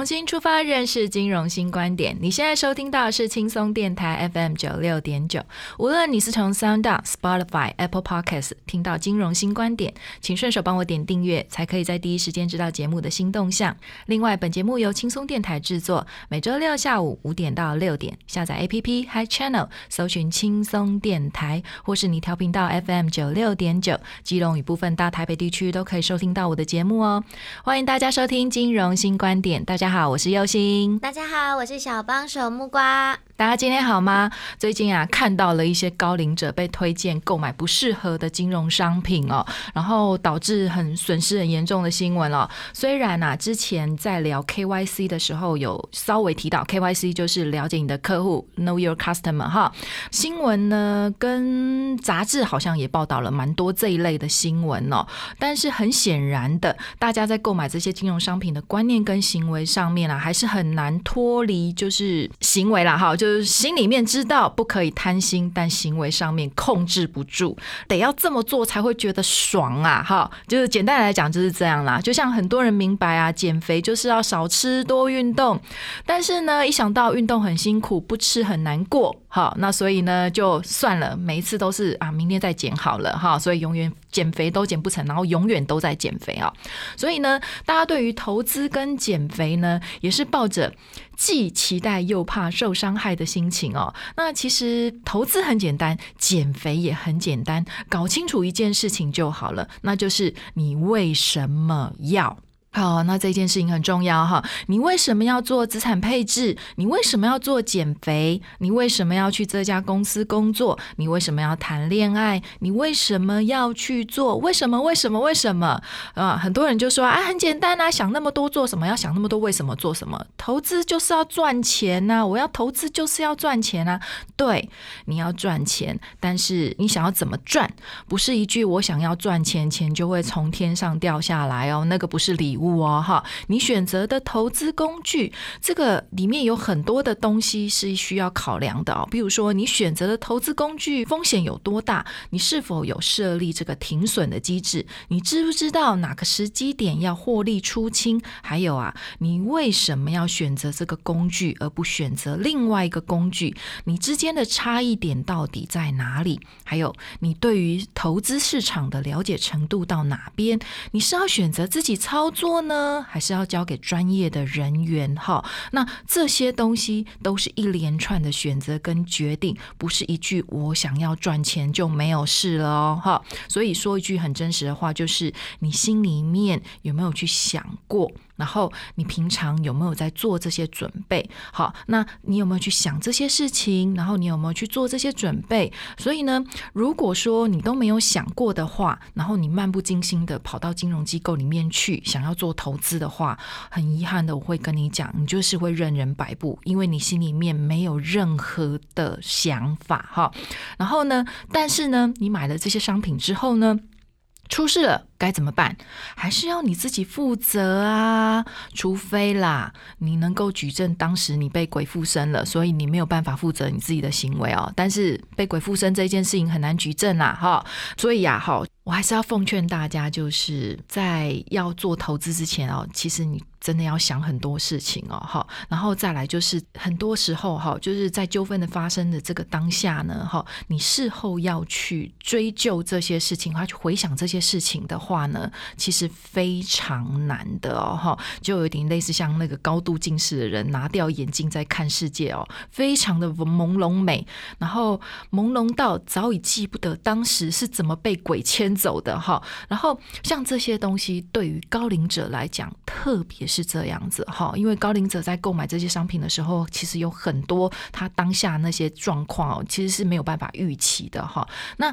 重新出发，认识金融新观点。你现在收听到的是轻松电台 FM 九六点九。无论你是从 Sound、Spotify、Apple Podcasts 听到金融新观点，请顺手帮我点订阅，才可以在第一时间知道节目的新动向。另外，本节目由轻松电台制作，每周六下午五点到六点，下载 APP Hi Channel，搜寻轻松电台，或是你调频到 FM 九六点九，基隆与部分大台北地区都可以收听到我的节目哦。欢迎大家收听金融新观点，大家好，我是右星。大家好，我是小帮手木瓜。大家今天好吗？最近啊，看到了一些高龄者被推荐购买不适合的金融商品哦，然后导致很损失很严重的新闻哦。虽然啊，之前在聊 KYC 的时候有稍微提到，KYC 就是了解你的客户，Know Your Customer 哈。新闻呢，跟杂志好像也报道了蛮多这一类的新闻哦。但是很显然的，大家在购买这些金融商品的观念跟行为上面啊，还是很难脱离就是行为啦哈，就。就是心里面知道不可以贪心，但行为上面控制不住，得要这么做才会觉得爽啊！哈，就是简单来讲就是这样啦。就像很多人明白啊，减肥就是要少吃多运动，但是呢，一想到运动很辛苦，不吃很难过，好，那所以呢就算了，每一次都是啊，明天再减好了哈，所以永远减肥都减不成，然后永远都在减肥啊。所以呢，大家对于投资跟减肥呢，也是抱着。既期待又怕受伤害的心情哦，那其实投资很简单，减肥也很简单，搞清楚一件事情就好了，那就是你为什么要。好，那这件事情很重要哈。你为什么要做资产配置？你为什么要做减肥？你为什么要去这家公司工作？你为什么要谈恋爱？你为什么要去做？为什么？为什么？为什么？啊，很多人就说啊，很简单啊，想那么多做什么？要想那么多为什么做什么？投资就是要赚钱呐！我要投资就是要赚钱啊！对，你要赚钱，但是你想要怎么赚？不是一句我想要赚钱，钱就会从天上掉下来哦，那个不是礼。物哦哈，你选择的投资工具，这个里面有很多的东西是需要考量的哦。比如说，你选择的投资工具风险有多大？你是否有设立这个停损的机制？你知不知道哪个时机点要获利出清？还有啊，你为什么要选择这个工具而不选择另外一个工具？你之间的差异点到底在哪里？还有，你对于投资市场的了解程度到哪边？你是要选择自己操作？呢，还是要交给专业的人员哈。那这些东西都是一连串的选择跟决定，不是一句我想要赚钱就没有事了哦哈。所以说一句很真实的话，就是你心里面有没有去想过？然后你平常有没有在做这些准备？好，那你有没有去想这些事情？然后你有没有去做这些准备？所以呢，如果说你都没有想过的话，然后你漫不经心的跑到金融机构里面去想要做投资的话，很遗憾的我会跟你讲，你就是会任人摆布，因为你心里面没有任何的想法哈。然后呢，但是呢，你买了这些商品之后呢？出事了该怎么办？还是要你自己负责啊？除非啦，你能够举证当时你被鬼附身了，所以你没有办法负责你自己的行为哦。但是被鬼附身这件事情很难举证啦，哈。所以呀，哈，我还是要奉劝大家，就是在要做投资之前哦，其实你。真的要想很多事情哦，哈，然后再来就是很多时候哈，就是在纠纷的发生的这个当下呢，哈，你事后要去追究这些事情，还去回想这些事情的话呢，其实非常难的哦，哈，就有点类似像那个高度近视的人拿掉眼镜在看世界哦，非常的朦胧美，然后朦胧到早已记不得当时是怎么被鬼牵走的哈，然后像这些东西对于高龄者来讲，特别。是这样子哈，因为高龄者在购买这些商品的时候，其实有很多他当下那些状况哦，其实是没有办法预期的哈。那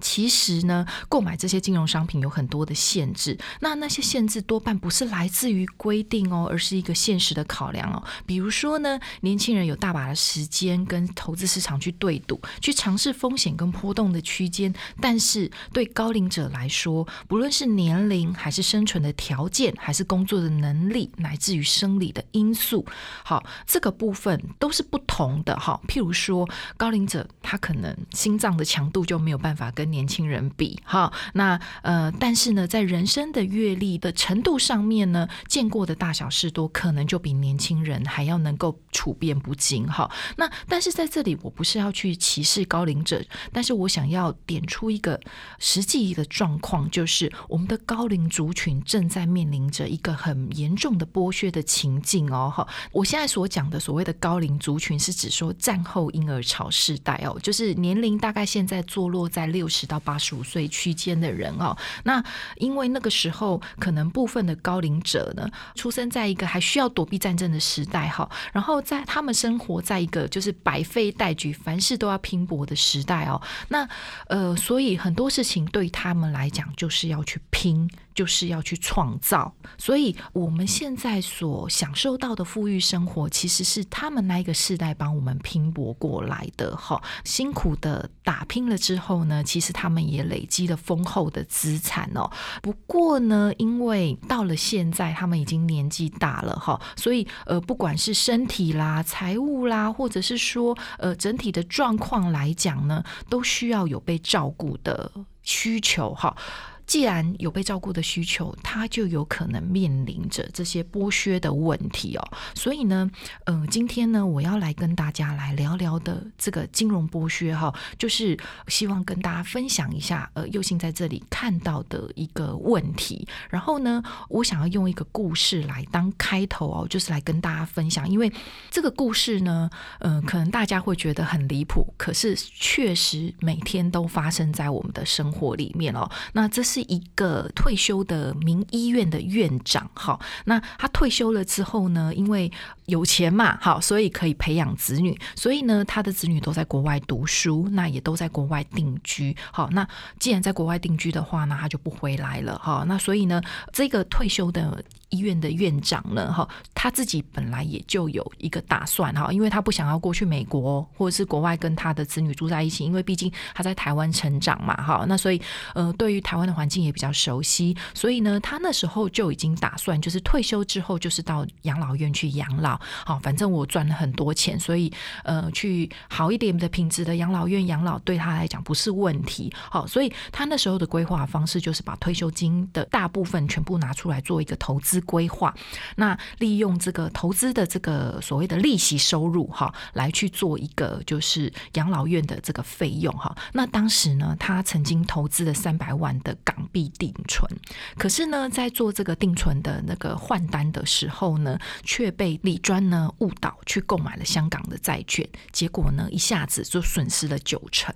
其实呢，购买这些金融商品有很多的限制。那那些限制多半不是来自于规定哦，而是一个现实的考量哦。比如说呢，年轻人有大把的时间跟投资市场去对赌，去尝试风险跟波动的区间。但是对高龄者来说，不论是年龄，还是生存的条件，还是工作的能力，乃至于生理的因素，好，这个部分都是不同的哈。譬如说，高龄者他可能心脏的强度就没有办法跟跟年轻人比哈，那呃，但是呢，在人生的阅历的程度上面呢，见过的大小事多，可能就比年轻人还要能够处变不惊哈。那但是在这里，我不是要去歧视高龄者，但是我想要点出一个实际一个状况，就是我们的高龄族群正在面临着一个很严重的剥削的情境哦哈。我现在所讲的所谓的高龄族群，是指说战后婴儿潮世代哦，就是年龄大概现在坐落在六。十到八十五岁区间的人哦，那因为那个时候可能部分的高龄者呢，出生在一个还需要躲避战争的时代哈，然后在他们生活在一个就是百废待举、凡事都要拼搏的时代哦，那呃，所以很多事情对他们来讲就是要去拼。就是要去创造，所以我们现在所享受到的富裕生活，其实是他们那一个世代帮我们拼搏过来的哈。辛苦的打拼了之后呢，其是他们也累积了丰厚的资产哦。不过呢，因为到了现在，他们已经年纪大了哈，所以呃，不管是身体啦、财务啦，或者是说呃整体的状况来讲呢，都需要有被照顾的需求哈。既然有被照顾的需求，他就有可能面临着这些剥削的问题哦。所以呢，嗯，今天呢，我要来跟大家来聊聊的这个金融剥削哈，就是希望跟大家分享一下，呃，佑星在这里看到的一个问题。然后呢，我想要用一个故事来当开头哦，就是来跟大家分享，因为这个故事呢，呃，可能大家会觉得很离谱，可是确实每天都发生在我们的生活里面哦。那这是。是一个退休的名医院的院长，哈，那他退休了之后呢，因为有钱嘛，好，所以可以培养子女，所以呢，他的子女都在国外读书，那也都在国外定居，好，那既然在国外定居的话，呢他就不回来了，哈，那所以呢，这个退休的。医院的院长呢？哈，他自己本来也就有一个打算哈，因为他不想要过去美国或者是国外跟他的子女住在一起，因为毕竟他在台湾成长嘛，哈，那所以呃，对于台湾的环境也比较熟悉，所以呢，他那时候就已经打算，就是退休之后就是到养老院去养老，好，反正我赚了很多钱，所以呃，去好一点的品质的养老院养老对他来讲不是问题，好，所以他那时候的规划方式就是把退休金的大部分全部拿出来做一个投资。规划，那利用这个投资的这个所谓的利息收入哈，来去做一个就是养老院的这个费用哈。那当时呢，他曾经投资了三百万的港币定存，可是呢，在做这个定存的那个换单的时候呢，却被李专呢误导去购买了香港的债券，结果呢，一下子就损失了九成。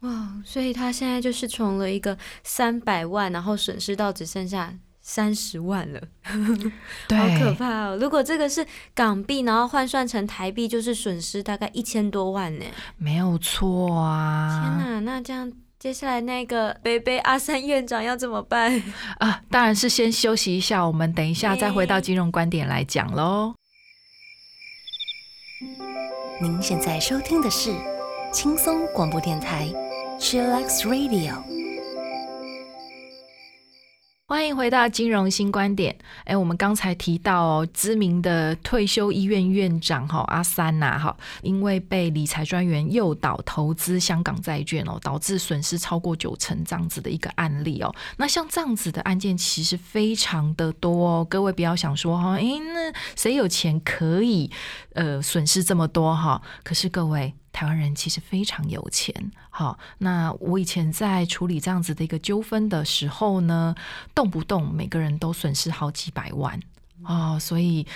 哇！所以他现在就是从了一个三百万，然后损失到只剩下。三十万了，好可怕哦！如果这个是港币，然后换算成台币，就是损失大概一千多万呢。没有错啊！天哪，那这样接下来那个北北阿三院长要怎么办啊？当然是先休息一下，我们等一下再回到金融观点来讲喽。您现在收听的是轻松广播电台，Chillax Radio。欢迎回到金融新观点。哎，我们刚才提到哦，知名的退休医院院长哈阿三呐哈，因为被理财专员诱导投资香港债券哦，导致损失超过九成这样子的一个案例哦。那像这样子的案件其实非常的多哦，各位不要想说哈，哎，那谁有钱可以呃损失这么多哈？可是各位。台湾人其实非常有钱，好，那我以前在处理这样子的一个纠纷的时候呢，动不动每个人都损失好几百万。哦，所以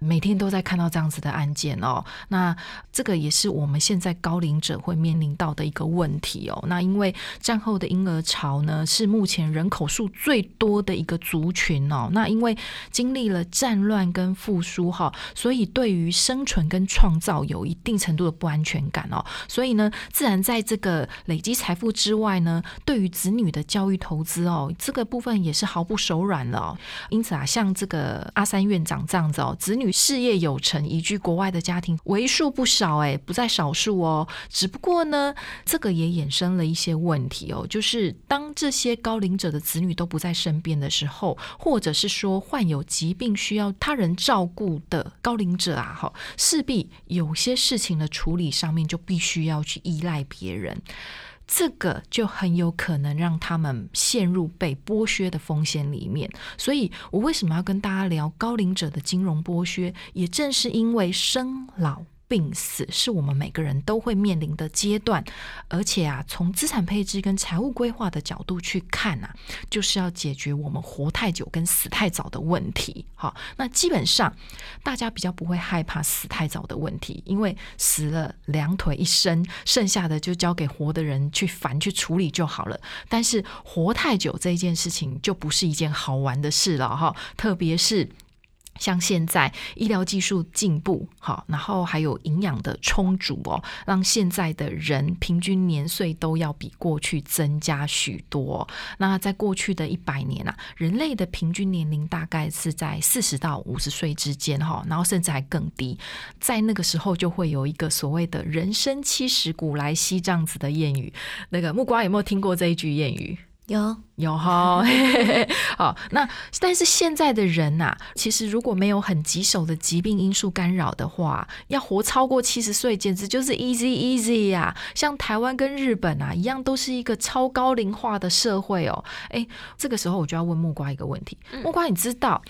每天都在看到这样子的案件哦。那这个也是我们现在高龄者会面临到的一个问题哦。那因为战后的婴儿潮呢，是目前人口数最多的一个族群哦。那因为经历了战乱跟复苏哈，所以对于生存跟创造有一定程度的不安全感哦。所以呢，自然在这个累积财富之外呢，对于子女的教育投资哦，这个部分也是毫不手软了。因此啊，像这个阿。三院长这样子哦，子女事业有成，移居国外的家庭为数不少，哎，不在少数哦。只不过呢，这个也衍生了一些问题哦，就是当这些高龄者的子女都不在身边的时候，或者是说患有疾病需要他人照顾的高龄者啊，哈，势必有些事情的处理上面就必须要去依赖别人。这个就很有可能让他们陷入被剥削的风险里面，所以我为什么要跟大家聊高龄者的金融剥削？也正是因为生老。病死是我们每个人都会面临的阶段，而且啊，从资产配置跟财务规划的角度去看啊，就是要解决我们活太久跟死太早的问题。好，那基本上大家比较不会害怕死太早的问题，因为死了两腿一伸，剩下的就交给活的人去烦去处理就好了。但是活太久这一件事情就不是一件好玩的事了哈，特别是。像现在医疗技术进步，好，然后还有营养的充足哦，让现在的人平均年岁都要比过去增加许多。那在过去的一百年啊，人类的平均年龄大概是在四十到五十岁之间哈，然后甚至还更低。在那个时候就会有一个所谓的人生七十古来稀这样子的谚语。那个木瓜有没有听过这一句谚语？有有哈，好，那但是现在的人呐，其实如果没有很棘手的疾病因素干扰的话，要活超过七十岁，简直就是 easy easy 呀！像台湾跟日本啊一样，都是一个超高龄化的社会哦。哎，这个时候我就要问木瓜一个问题：木瓜，你知道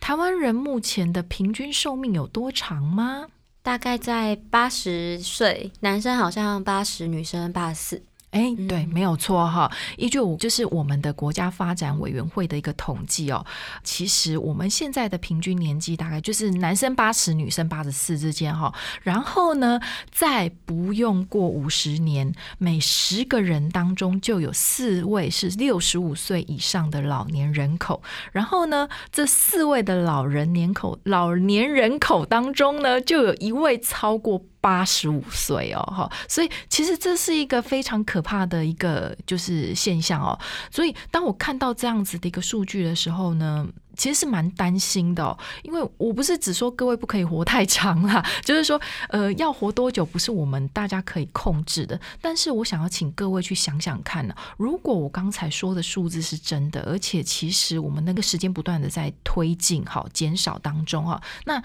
台湾人目前的平均寿命有多长吗？大概在八十岁，男生好像八十，女生八十四。哎，对，没有错哈。依据我就是我们的国家发展委员会的一个统计哦，其实我们现在的平均年纪大概就是男生八十，女生八十四之间哈。然后呢，在不用过五十年，每十个人当中就有四位是六十五岁以上的老年人口。然后呢，这四位的老人年口老年人口当中呢，就有一位超过。八十五岁哦，哈，所以其实这是一个非常可怕的一个就是现象哦。所以当我看到这样子的一个数据的时候呢，其实是蛮担心的，因为我不是只说各位不可以活太长啦，就是说呃要活多久不是我们大家可以控制的。但是我想要请各位去想想看呢，如果我刚才说的数字是真的，而且其实我们那个时间不断的在推进，好减少当中哈，那。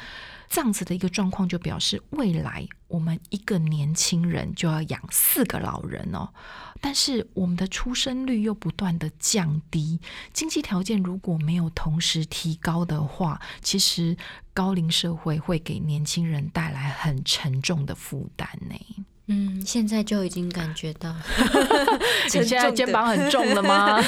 这样子的一个状况，就表示未来我们一个年轻人就要养四个老人哦。但是我们的出生率又不断的降低，经济条件如果没有同时提高的话，其实高龄社会会给年轻人带来很沉重的负担呢。嗯，现在就已经感觉到，你现在肩膀很重了吗？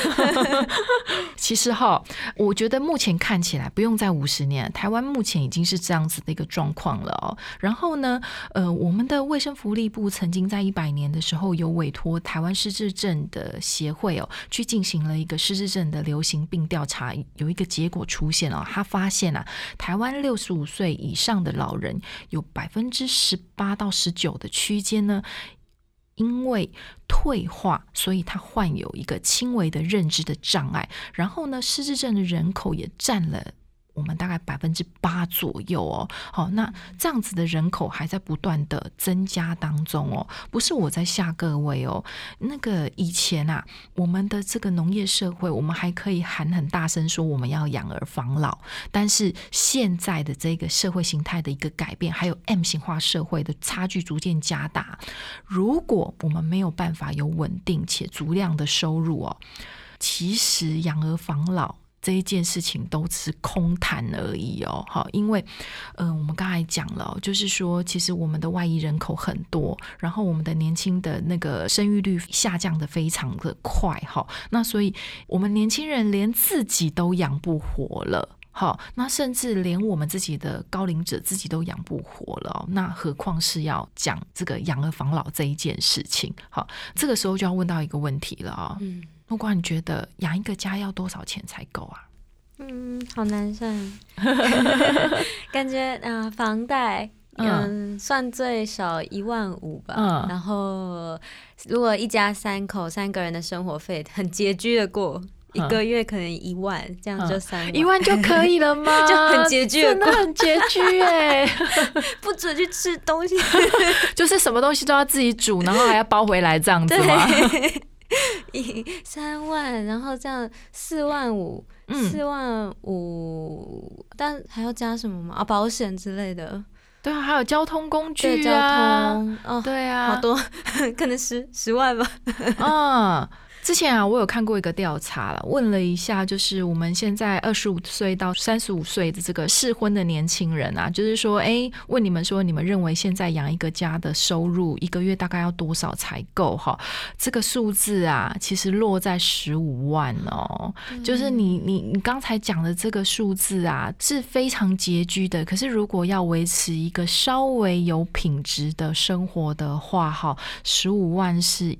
其实哈，我觉得目前看起来不用在五十年，台湾目前已经是这样子的一个状况了哦。然后呢，呃，我们的卫生福利部曾经在一百年的时候有委托台湾失智症的协会哦，去进行了一个失智症的流行病调查，有一个结果出现哦，他发现啊，台湾六十五岁以上的老人有百分之十八到十九的区间。呢，因为退化，所以他患有一个轻微的认知的障碍。然后呢，失智症的人口也占了我们大概百分之八左右哦。好，那这样子的人口还在不断的增加当中哦，不是我在吓各位哦。那个以前啊，我们的这个农业社会，我们还可以喊很大声说我们要养儿防老，但是现在的这个社会形态的一个改变，还有 M 型化社会的差距逐渐加大，如果我们没有办法有稳定且足量的收入哦。其实养儿防老这一件事情都是空谈而已哦，好，因为，嗯，我们刚才讲了，就是说，其实我们的外移人口很多，然后我们的年轻的那个生育率下降的非常的快，哈，那所以我们年轻人连自己都养不活了。好，那甚至连我们自己的高龄者自己都养不活了，那何况是要讲这个养儿防老这一件事情？好，这个时候就要问到一个问题了啊。嗯，如果你觉得养一个家要多少钱才够啊？嗯，好难算，感觉啊，房贷嗯算最少一万五吧。嗯，然后如果一家三口三个人的生活费很拮据的过。一个月可能一万，这样就三一万就可以了吗？就很拮据，真的很拮据哎！不准去吃东西，就是什么东西都要自己煮，然后还要包回来这样子吗？一 三万，然后这样四万五，四万五，但还要加什么吗？啊，保险之类的。对啊，还有交通工具啊，哦，对啊，好多，可能十十万吧。嗯。之前啊，我有看过一个调查了，问了一下，就是我们现在二十五岁到三十五岁的这个适婚的年轻人啊，就是说，哎，问你们说，你们认为现在养一个家的收入一个月大概要多少才够？哈，这个数字啊，其实落在十五万哦。就是你你你刚才讲的这个数字啊，是非常拮据的。可是如果要维持一个稍微有品质的生活的话，哈，十五万是。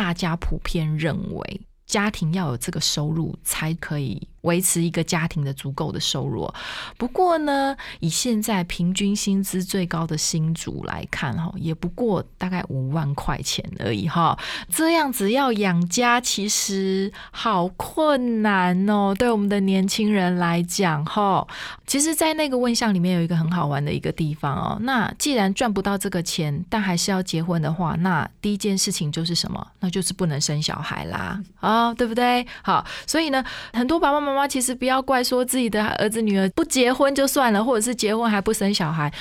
大家普遍认为，家庭要有这个收入才可以。维持一个家庭的足够的收入。不过呢，以现在平均薪资最高的新主来看，哈，也不过大概五万块钱而已，哈。这样子要养家，其实好困难哦。对我们的年轻人来讲，哈，其实，在那个问项里面有一个很好玩的一个地方哦。那既然赚不到这个钱，但还是要结婚的话，那第一件事情就是什么？那就是不能生小孩啦，啊，对不对？好，所以呢，很多爸爸妈妈。妈妈其实不要怪说自己的儿子女儿不结婚就算了，或者是结婚还不生小孩，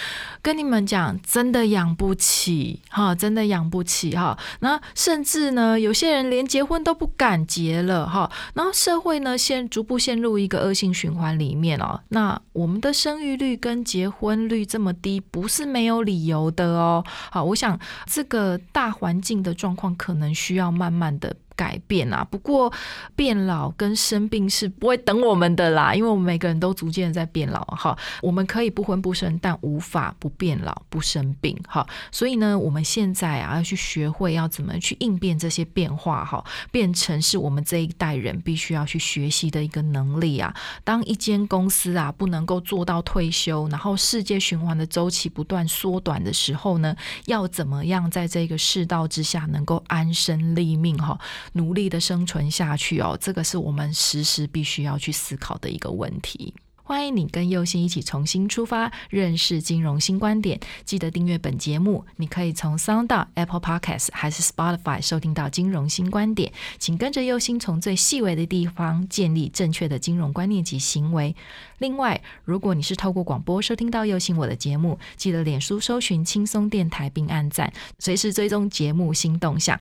跟你们讲，真的养不起哈，真的养不起哈。那甚至呢，有些人连结婚都不敢结了哈。然后社会呢，现逐步陷入一个恶性循环里面哦。那我们的生育率跟结婚率这么低，不是没有理由的哦。好，我想这个大环境的状况可能需要慢慢的。改变啊！不过变老跟生病是不会等我们的啦，因为我们每个人都逐渐在变老哈。我们可以不婚不生，但无法不变老不生病哈。所以呢，我们现在啊要去学会要怎么去应变这些变化哈，变成是我们这一代人必须要去学习的一个能力啊。当一间公司啊不能够做到退休，然后世界循环的周期不断缩短的时候呢，要怎么样在这个世道之下能够安身立命哈？努力的生存下去哦，这个是我们时时必须要去思考的一个问题。欢迎你跟佑心一起重新出发，认识金融新观点。记得订阅本节目，你可以从 Sound、Apple Podcast 还是 Spotify 收听到金融新观点。请跟着佑心，从最细微的地方建立正确的金融观念及行为。另外，如果你是透过广播收听到佑心我的节目，记得脸书搜寻轻松电台并按赞，随时追踪节目新动向。